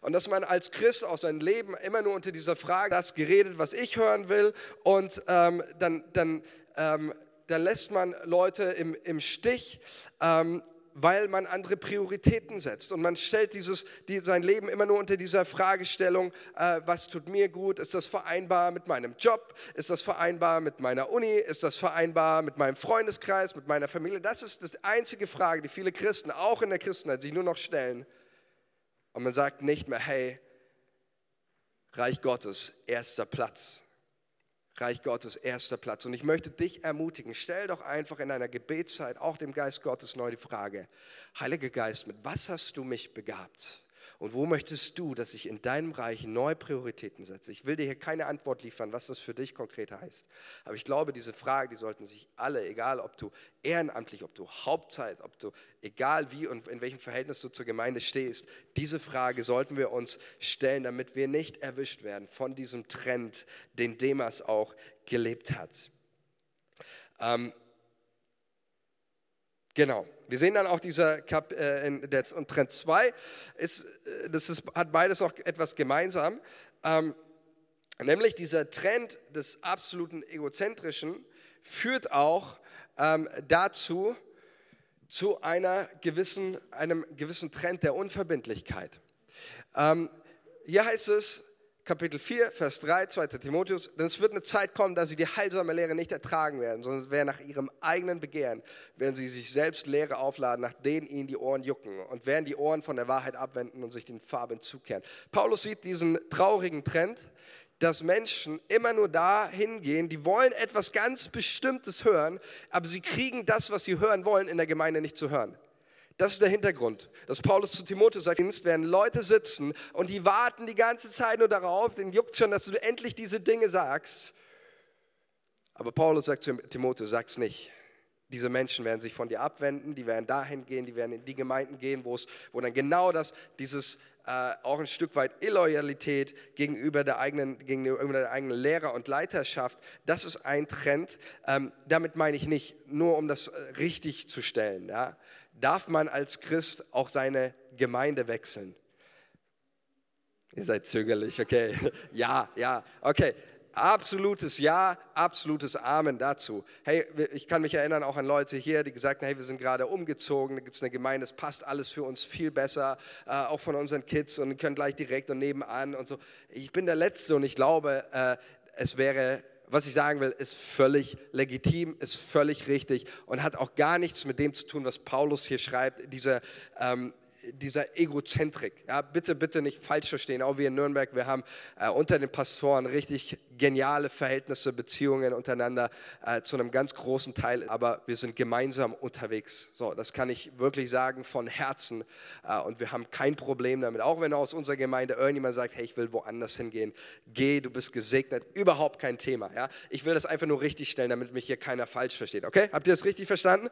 Und dass man als Christ auch sein Leben immer nur unter dieser Frage, das geredet, was ich hören will, und ähm, dann, dann, ähm, dann lässt man Leute im, im Stich. Ähm, weil man andere Prioritäten setzt. Und man stellt dieses, die, sein Leben immer nur unter dieser Fragestellung, äh, was tut mir gut? Ist das vereinbar mit meinem Job? Ist das vereinbar mit meiner Uni? Ist das vereinbar mit meinem Freundeskreis, mit meiner Familie? Das ist die einzige Frage, die viele Christen, auch in der Christenheit, sich nur noch stellen. Und man sagt nicht mehr, hey, Reich Gottes, erster Platz. Reich Gottes erster Platz. Und ich möchte dich ermutigen, stell doch einfach in einer Gebetszeit auch dem Geist Gottes neu die Frage, Heiliger Geist, mit was hast du mich begabt? Und wo möchtest du, dass ich in deinem Reich neue Prioritäten setze? Ich will dir hier keine Antwort liefern, was das für dich konkret heißt. Aber ich glaube, diese Frage, die sollten sich alle, egal ob du ehrenamtlich, ob du Hauptzeit, ob du, egal wie und in welchem Verhältnis du zur Gemeinde stehst, diese Frage sollten wir uns stellen, damit wir nicht erwischt werden von diesem Trend, den Demas auch gelebt hat. Ähm, Genau. Wir sehen dann auch dieser Kap, äh, und Trend 2 ist, äh, das ist, hat beides noch etwas gemeinsam. Ähm, nämlich dieser Trend des absoluten Egozentrischen führt auch ähm, dazu, zu einer gewissen, einem gewissen Trend der Unverbindlichkeit. Ähm, hier heißt es, Kapitel 4, Vers 3, 2. Timotheus, denn es wird eine Zeit kommen, da sie die heilsame Lehre nicht ertragen werden, sondern es werden nach ihrem eigenen Begehren, werden sie sich selbst Lehre aufladen, nach denen ihnen die Ohren jucken und werden die Ohren von der Wahrheit abwenden und sich den Farben zukehren. Paulus sieht diesen traurigen Trend, dass Menschen immer nur dahin gehen, die wollen etwas ganz Bestimmtes hören, aber sie kriegen das, was sie hören wollen, in der Gemeinde nicht zu hören. Das ist der Hintergrund, dass Paulus zu Timotheus sagt, werden Leute sitzen und die warten die ganze Zeit nur darauf, den juckt schon, dass du endlich diese Dinge sagst. Aber Paulus sagt zu Timotheus, sag's nicht. Diese Menschen werden sich von dir abwenden, die werden dahin gehen, die werden in die Gemeinden gehen, wo es, wo dann genau das, dieses äh, auch ein Stück weit Illoyalität gegenüber der eigenen, gegenüber der eigenen Lehrer und Leiterschaft, das ist ein Trend. Ähm, damit meine ich nicht, nur um das äh, richtig zu stellen. Ja? Darf man als Christ auch seine Gemeinde wechseln? Ihr seid zögerlich, okay. [laughs] ja, ja, okay. Absolutes Ja, absolutes Amen dazu. Hey, ich kann mich erinnern auch an Leute hier, die gesagt haben, hey, wir sind gerade umgezogen, da gibt es eine Gemeinde, es passt alles für uns viel besser, äh, auch von unseren Kids und können gleich direkt und nebenan und so. Ich bin der Letzte und ich glaube, äh, es wäre was ich sagen will, ist völlig legitim, ist völlig richtig und hat auch gar nichts mit dem zu tun, was Paulus hier schreibt, diese ähm, dieser Egozentrik. Ja, bitte, bitte nicht falsch verstehen. Auch wir in Nürnberg, wir haben äh, unter den Pastoren richtig geniale Verhältnisse, Beziehungen untereinander äh, zu einem ganz großen Teil. Aber wir sind gemeinsam unterwegs. So, das kann ich wirklich sagen von Herzen. Äh, und wir haben kein Problem damit. Auch wenn aus unserer Gemeinde irgendjemand sagt, hey, ich will woanders hingehen, geh, du bist gesegnet. Überhaupt kein Thema. Ja, ich will das einfach nur richtig stellen, damit mich hier keiner falsch versteht. Okay, habt ihr das richtig verstanden?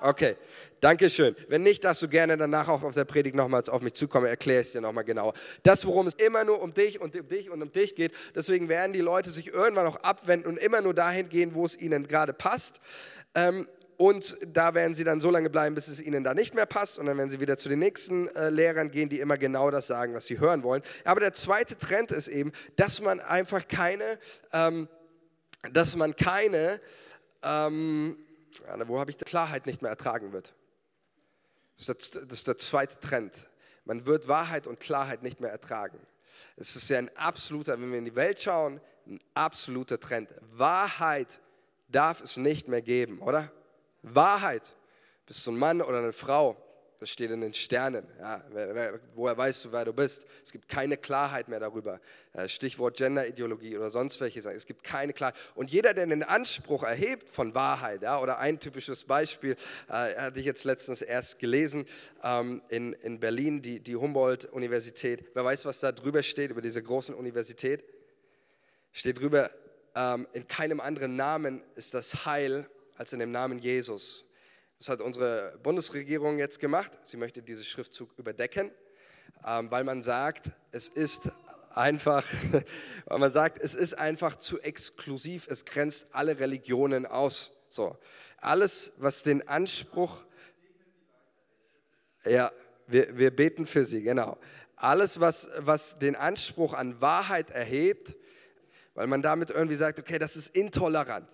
Okay, danke schön. Wenn nicht, darfst du gerne danach auch auf der Predigt nochmals auf mich zukommen, erkläre ich es dir nochmal genauer. Das, worum es immer nur um dich und um dich und um dich geht, deswegen werden die Leute sich irgendwann auch abwenden und immer nur dahin gehen, wo es ihnen gerade passt. Ähm, und da werden sie dann so lange bleiben, bis es ihnen da nicht mehr passt. Und dann werden sie wieder zu den nächsten äh, Lehrern gehen, die immer genau das sagen, was sie hören wollen. Aber der zweite Trend ist eben, dass man einfach keine, ähm, dass man keine, ähm, wo habe ich die Klarheit nicht mehr ertragen wird. Das ist, der, das ist der zweite Trend. Man wird Wahrheit und Klarheit nicht mehr ertragen. Es ist ja ein absoluter, wenn wir in die Welt schauen, ein absoluter Trend. Wahrheit darf es nicht mehr geben, oder? Wahrheit. Bist du ein Mann oder eine Frau? Das steht in den Sternen. Ja, woher weißt du, wer du bist? Es gibt keine Klarheit mehr darüber. Äh, Stichwort Genderideologie oder sonst welche Sachen. Es gibt keine Klarheit. Und jeder, der den Anspruch erhebt von Wahrheit, ja, oder ein typisches Beispiel, äh, hatte ich jetzt letztens erst gelesen, ähm, in, in Berlin, die, die Humboldt-Universität. Wer weiß, was da drüber steht, über diese großen Universität? Steht drüber, ähm, in keinem anderen Namen ist das Heil als in dem Namen Jesus. Das hat unsere Bundesregierung jetzt gemacht. Sie möchte diesen Schriftzug überdecken, ähm, weil man sagt, es ist einfach, [laughs] weil man sagt, es ist einfach zu exklusiv, es grenzt alle Religionen aus. So, alles, was den Anspruch, ja, wir, wir beten für sie, genau. Alles, was, was den Anspruch an Wahrheit erhebt, weil man damit irgendwie sagt, okay, das ist intolerant.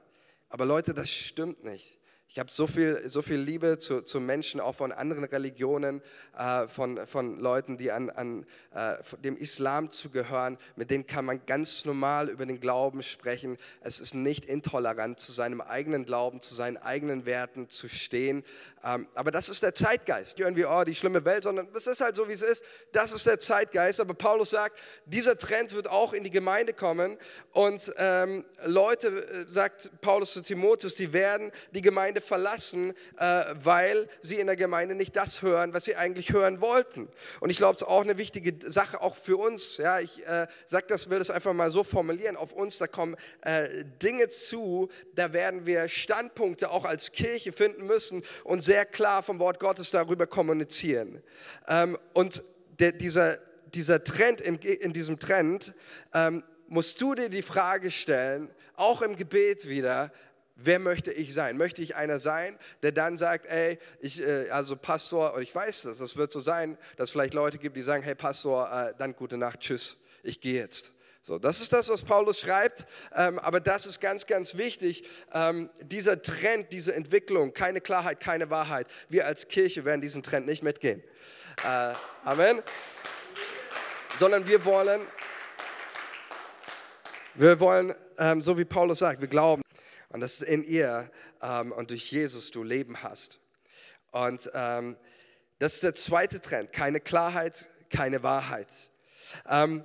Aber Leute, das stimmt nicht. Ich habe so viel, so viel Liebe zu, zu Menschen, auch von anderen Religionen, äh, von, von Leuten, die an, an äh, dem Islam zugehören. Mit denen kann man ganz normal über den Glauben sprechen. Es ist nicht intolerant, zu seinem eigenen Glauben, zu seinen eigenen Werten zu stehen. Ähm, aber das ist der Zeitgeist. Irgendwie, oh, die schlimme Welt, sondern es ist halt so, wie es ist. Das ist der Zeitgeist. Aber Paulus sagt, dieser Trend wird auch in die Gemeinde kommen. Und ähm, Leute, äh, sagt Paulus zu Timotheus, die werden die Gemeinde verlassen, äh, weil sie in der Gemeinde nicht das hören, was sie eigentlich hören wollten. Und ich glaube, es ist auch eine wichtige Sache, auch für uns. Ja, ich äh, sag das, will das einfach mal so formulieren. Auf uns, da kommen äh, Dinge zu, da werden wir Standpunkte auch als Kirche finden müssen und sehr klar vom Wort Gottes darüber kommunizieren. Ähm, und der, dieser, dieser Trend, in, in diesem Trend, ähm, musst du dir die Frage stellen, auch im Gebet wieder, Wer möchte ich sein? Möchte ich einer sein, der dann sagt, ey, ich, äh, also Pastor, und ich weiß das, das wird so sein, dass es vielleicht Leute gibt, die sagen, hey Pastor, äh, dann gute Nacht, tschüss, ich gehe jetzt. So, das ist das, was Paulus schreibt, ähm, aber das ist ganz, ganz wichtig. Ähm, dieser Trend, diese Entwicklung, keine Klarheit, keine Wahrheit. Wir als Kirche werden diesen Trend nicht mitgehen. Äh, Amen. Sondern wir wollen, wir wollen, ähm, so wie Paulus sagt, wir glauben, und dass in ihr ähm, und durch Jesus du Leben hast. Und ähm, das ist der zweite Trend, keine Klarheit, keine Wahrheit. Ähm,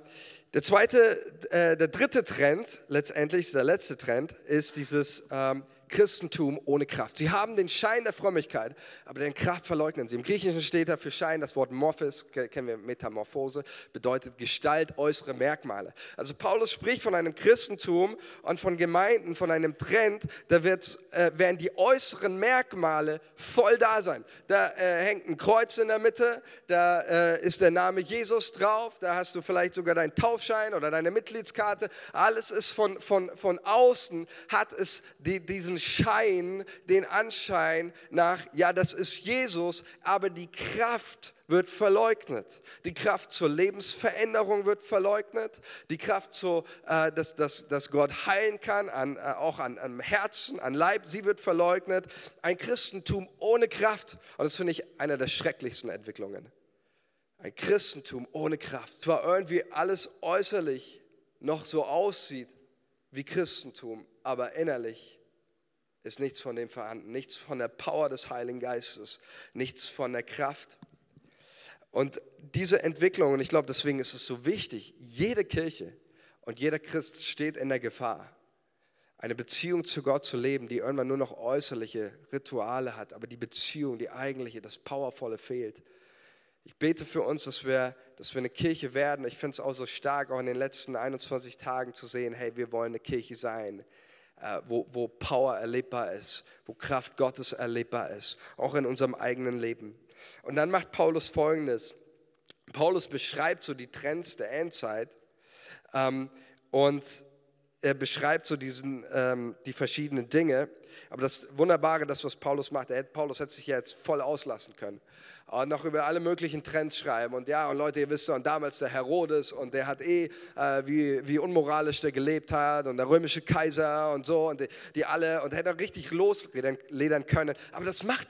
der zweite, äh, der dritte Trend, letztendlich der letzte Trend, ist dieses ähm, Christentum ohne Kraft. Sie haben den Schein der Frömmigkeit, aber den Kraft verleugnen sie. Im Griechischen steht da für Schein das Wort Morphis, kennen wir Metamorphose, bedeutet Gestalt, äußere Merkmale. Also Paulus spricht von einem Christentum und von Gemeinden, von einem Trend, da wird, äh, werden die äußeren Merkmale voll da sein. Da äh, hängt ein Kreuz in der Mitte, da äh, ist der Name Jesus drauf, da hast du vielleicht sogar deinen Taufschein oder deine Mitgliedskarte. Alles ist von, von, von außen, hat es die, diesen Schein, den Anschein nach, ja, das ist Jesus, aber die Kraft wird verleugnet. Die Kraft zur Lebensveränderung wird verleugnet. Die Kraft, zu, äh, dass, dass, dass Gott heilen kann, an, äh, auch an, an Herzen, an Leib, sie wird verleugnet. Ein Christentum ohne Kraft. Und das finde ich eine der schrecklichsten Entwicklungen. Ein Christentum ohne Kraft. Zwar irgendwie alles äußerlich noch so aussieht wie Christentum, aber innerlich ist nichts von dem vorhanden, nichts von der Power des Heiligen Geistes, nichts von der Kraft. Und diese Entwicklung, und ich glaube, deswegen ist es so wichtig, jede Kirche und jeder Christ steht in der Gefahr, eine Beziehung zu Gott zu leben, die irgendwann nur noch äußerliche Rituale hat, aber die Beziehung, die eigentliche, das Powervolle fehlt. Ich bete für uns, dass wir, dass wir eine Kirche werden. Ich finde es auch so stark, auch in den letzten 21 Tagen zu sehen, hey, wir wollen eine Kirche sein, wo, wo Power erlebbar ist, wo Kraft Gottes erlebbar ist, auch in unserem eigenen Leben. Und dann macht Paulus Folgendes. Paulus beschreibt so die Trends der Endzeit ähm, und er beschreibt so diesen, ähm, die verschiedenen Dinge. Aber das Wunderbare, das was Paulus macht, er, Paulus hätte sich ja jetzt voll auslassen können und noch über alle möglichen Trends schreiben. Und ja, und Leute, ihr wisst schon, damals der Herodes und der hat eh, äh, wie, wie unmoralisch der gelebt hat und der römische Kaiser und so und die, die alle und hätte richtig losledern können. Aber das macht,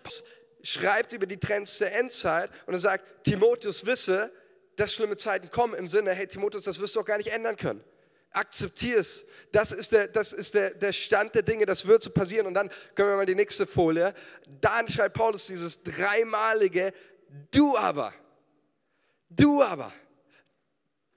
schreibt über die Trends der Endzeit und er sagt, Timotheus wisse, dass schlimme Zeiten kommen im Sinne, hey Timotheus, das wirst du auch gar nicht ändern können akzeptier es. Das ist, der, das ist der, der Stand der Dinge, das wird so passieren. Und dann können wir mal die nächste Folie. Dann schreibt Paulus dieses dreimalige Du aber. Du aber.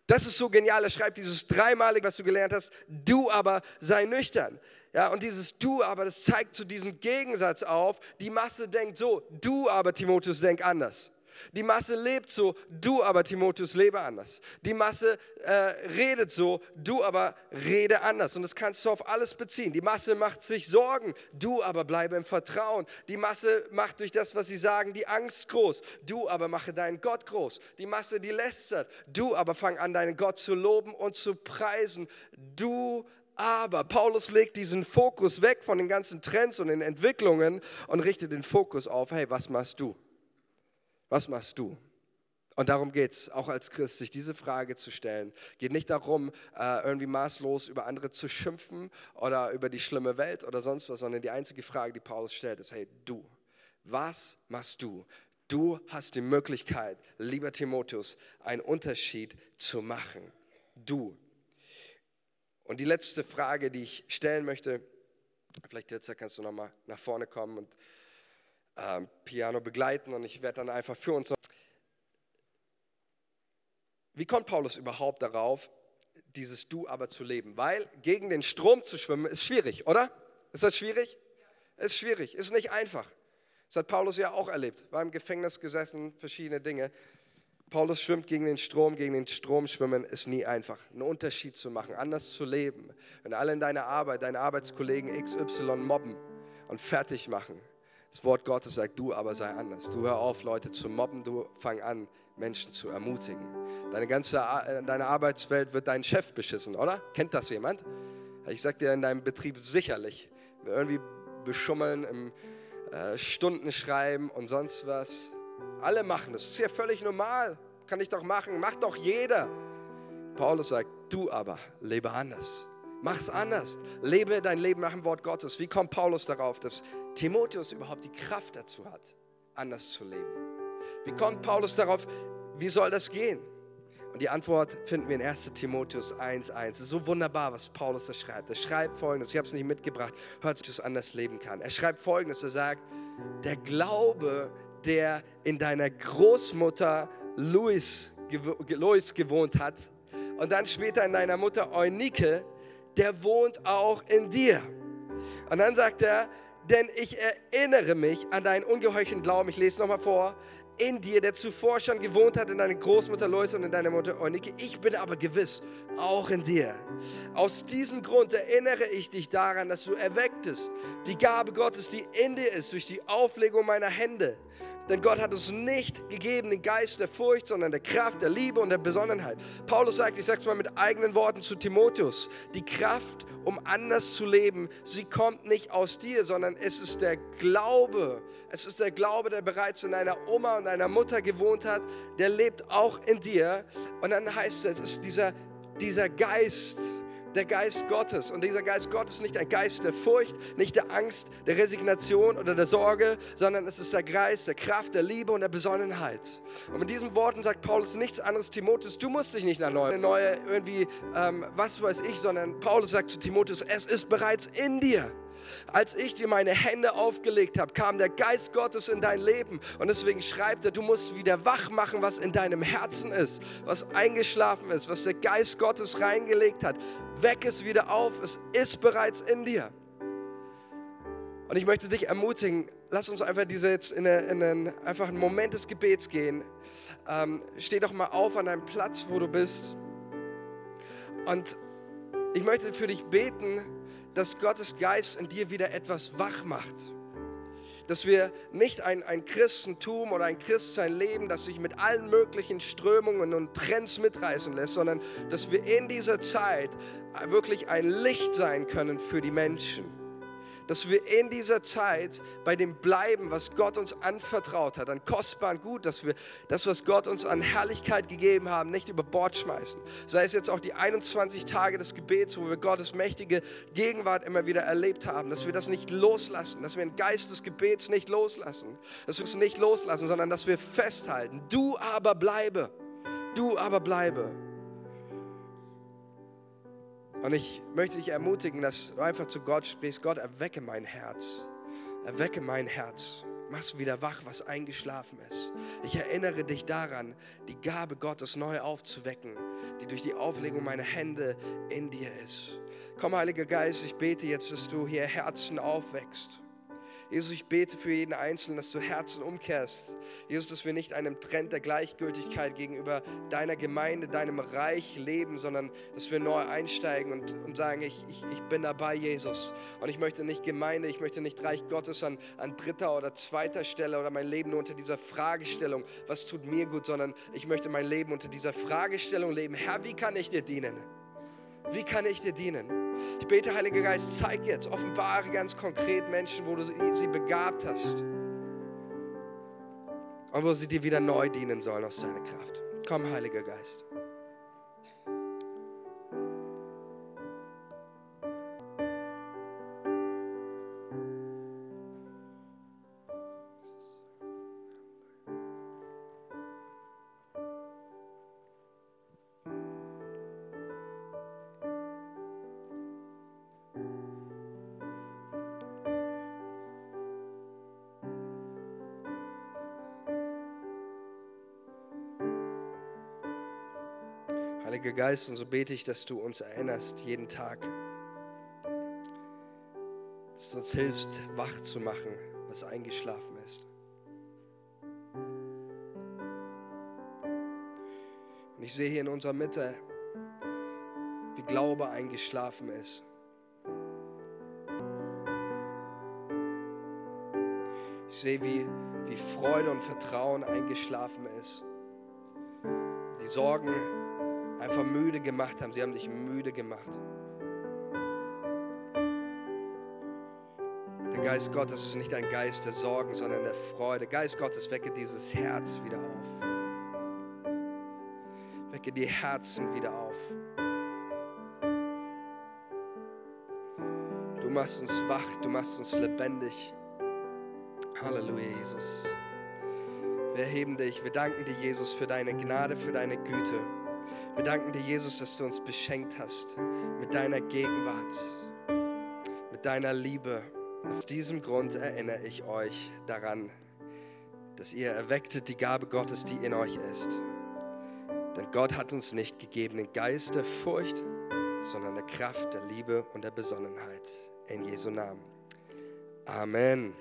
Das ist so genial. Er schreibt dieses dreimalige, was du gelernt hast. Du aber sei nüchtern. Ja, und dieses Du aber, das zeigt zu so diesem Gegensatz auf. Die Masse denkt so, du aber, Timotheus, denk anders. Die Masse lebt so, du aber, Timotheus, lebe anders. Die Masse äh, redet so, du aber rede anders. Und das kannst du auf alles beziehen. Die Masse macht sich Sorgen, du aber bleibe im Vertrauen. Die Masse macht durch das, was sie sagen, die Angst groß. Du aber mache deinen Gott groß. Die Masse, die lästert. Du aber fang an, deinen Gott zu loben und zu preisen. Du aber Paulus legt diesen Fokus weg von den ganzen Trends und den Entwicklungen und richtet den Fokus auf, hey, was machst du? Was machst du? Und darum geht es, auch als Christ, sich diese Frage zu stellen. Geht nicht darum, äh, irgendwie maßlos über andere zu schimpfen oder über die schlimme Welt oder sonst was, sondern die einzige Frage, die Paulus stellt, ist, hey, du, was machst du? Du hast die Möglichkeit, lieber Timotheus, einen Unterschied zu machen. Du. Und die letzte Frage, die ich stellen möchte, vielleicht jetzt kannst du nochmal nach vorne kommen und ähm, Piano begleiten und ich werde dann einfach für uns. Wie kommt Paulus überhaupt darauf, dieses Du aber zu leben? Weil gegen den Strom zu schwimmen ist schwierig, oder? Ist das schwierig? Ist schwierig, ist nicht einfach. Das hat Paulus ja auch erlebt. War im Gefängnis gesessen, verschiedene Dinge. Paulus schwimmt gegen den Strom, gegen den Strom schwimmen ist nie einfach. Einen Unterschied zu machen, anders zu leben. Wenn alle in deiner Arbeit, deine Arbeitskollegen XY mobben und fertig machen, das Wort Gottes sagt, du aber sei anders. Du hör auf, Leute zu mobben, du fang an, Menschen zu ermutigen. Deine ganze äh, deine Arbeitswelt wird dein Chef beschissen, oder? Kennt das jemand? Ich sag dir in deinem Betrieb sicherlich. Irgendwie beschummeln, im äh, Stunden schreiben und sonst was. Alle machen das. Das ist ja völlig normal. Kann ich doch machen. Macht doch jeder. Paulus sagt, du aber lebe anders. Mach's anders. Lebe dein Leben nach dem Wort Gottes. Wie kommt Paulus darauf, dass Timotheus überhaupt die Kraft dazu hat, anders zu leben? Wie kommt Paulus darauf, wie soll das gehen? Und die Antwort finden wir in 1 Timotheus 1,1. Es ist so wunderbar, was Paulus da schreibt. Er schreibt folgendes, ich habe es nicht mitgebracht, hört, dass du es anders leben kann. Er schreibt folgendes, er sagt, der Glaube, der in deiner Großmutter Louis, Lois gewohnt hat und dann später in deiner Mutter Eunike, der wohnt auch in dir. Und dann sagt er, denn ich erinnere mich an deinen ungeheuchelten Glauben. Ich lese nochmal vor in dir, der zuvor schon gewohnt hat in deiner Großmutter Lois und in deiner Mutter Eunike. Ich bin aber gewiss auch in dir. Aus diesem Grund erinnere ich dich daran, dass du erwecktest die Gabe Gottes, die in dir ist, durch die Auflegung meiner Hände. Denn Gott hat uns nicht gegeben den Geist der Furcht, sondern der Kraft, der Liebe und der Besonnenheit. Paulus sagt, ich sage es mal mit eigenen Worten zu Timotheus, die Kraft, um anders zu leben, sie kommt nicht aus dir, sondern es ist der Glaube. Es ist der Glaube, der bereits in deiner Oma und deiner Mutter gewohnt hat, der lebt auch in dir. Und dann heißt es, es ist dieser, dieser Geist, der Geist Gottes. Und dieser Geist Gottes ist nicht ein Geist der Furcht, nicht der Angst, der Resignation oder der Sorge, sondern es ist der Geist der Kraft, der Liebe und der Besonnenheit. Und mit diesen Worten sagt Paulus nichts anderes Timotheus, du musst dich nicht erneuern, eine neue irgendwie, ähm, was weiß ich, sondern Paulus sagt zu Timotheus, es ist bereits in dir. Als ich dir meine Hände aufgelegt habe, kam der Geist Gottes in dein Leben. Und deswegen schreibt er, du musst wieder wach machen, was in deinem Herzen ist, was eingeschlafen ist, was der Geist Gottes reingelegt hat. Weck es wieder auf, es ist bereits in dir. Und ich möchte dich ermutigen, lass uns einfach diese jetzt in, eine, in einen, einfach einen Moment des Gebets gehen. Ähm, steh doch mal auf an deinem Platz, wo du bist. Und ich möchte für dich beten, dass Gottes Geist in dir wieder etwas wach macht. Dass wir nicht ein, ein Christentum oder ein Christsein leben, das sich mit allen möglichen Strömungen und Trends mitreißen lässt, sondern dass wir in dieser Zeit wirklich ein Licht sein können für die Menschen dass wir in dieser Zeit bei dem bleiben, was Gott uns anvertraut hat, an kostbaren Gut, dass wir das, was Gott uns an Herrlichkeit gegeben haben, nicht über Bord schmeißen. Sei es jetzt auch die 21 Tage des Gebets, wo wir Gottes mächtige Gegenwart immer wieder erlebt haben, dass wir das nicht loslassen, dass wir den Geist des Gebets nicht loslassen, dass wir es nicht loslassen, sondern dass wir festhalten. Du aber bleibe, du aber bleibe. Und ich möchte dich ermutigen, dass du einfach zu Gott sprichst. Gott, erwecke mein Herz. Erwecke mein Herz. Mach's wieder wach, was eingeschlafen ist. Ich erinnere dich daran, die Gabe Gottes neu aufzuwecken, die durch die Auflegung meiner Hände in dir ist. Komm, Heiliger Geist, ich bete jetzt, dass du hier Herzen aufwächst. Jesus, ich bete für jeden Einzelnen, dass du Herzen umkehrst. Jesus, dass wir nicht einem Trend der Gleichgültigkeit gegenüber deiner Gemeinde, deinem Reich leben, sondern dass wir neu einsteigen und, und sagen, ich, ich, ich bin dabei, Jesus. Und ich möchte nicht Gemeinde, ich möchte nicht Reich Gottes an, an dritter oder zweiter Stelle oder mein Leben nur unter dieser Fragestellung, was tut mir gut, sondern ich möchte mein Leben unter dieser Fragestellung leben. Herr, wie kann ich dir dienen? Wie kann ich dir dienen? Ich bete, Heiliger Geist, zeig jetzt, offenbare ganz konkret Menschen, wo du sie begabt hast und wo sie dir wieder neu dienen sollen aus deiner Kraft. Komm, Heiliger Geist. Heiliger Geist, und so bete ich, dass du uns erinnerst, jeden Tag, dass du uns hilfst, wach zu machen, was eingeschlafen ist. Und ich sehe hier in unserer Mitte, wie Glaube eingeschlafen ist. Ich sehe, wie, wie Freude und Vertrauen eingeschlafen ist. Die Sorgen einfach müde gemacht haben. Sie haben dich müde gemacht. Der Geist Gottes ist nicht ein Geist der Sorgen, sondern der Freude. Geist Gottes, wecke dieses Herz wieder auf. Wecke die Herzen wieder auf. Du machst uns wach, du machst uns lebendig. Halleluja, Jesus. Wir heben dich, wir danken dir, Jesus, für deine Gnade, für deine Güte. Wir danken dir, Jesus, dass du uns beschenkt hast mit deiner Gegenwart, mit deiner Liebe. Aus diesem Grund erinnere ich euch daran, dass ihr erwecktet die Gabe Gottes, die in euch ist. Denn Gott hat uns nicht gegeben den Geist der Furcht, sondern der Kraft, der Liebe und der Besonnenheit. In Jesu Namen. Amen.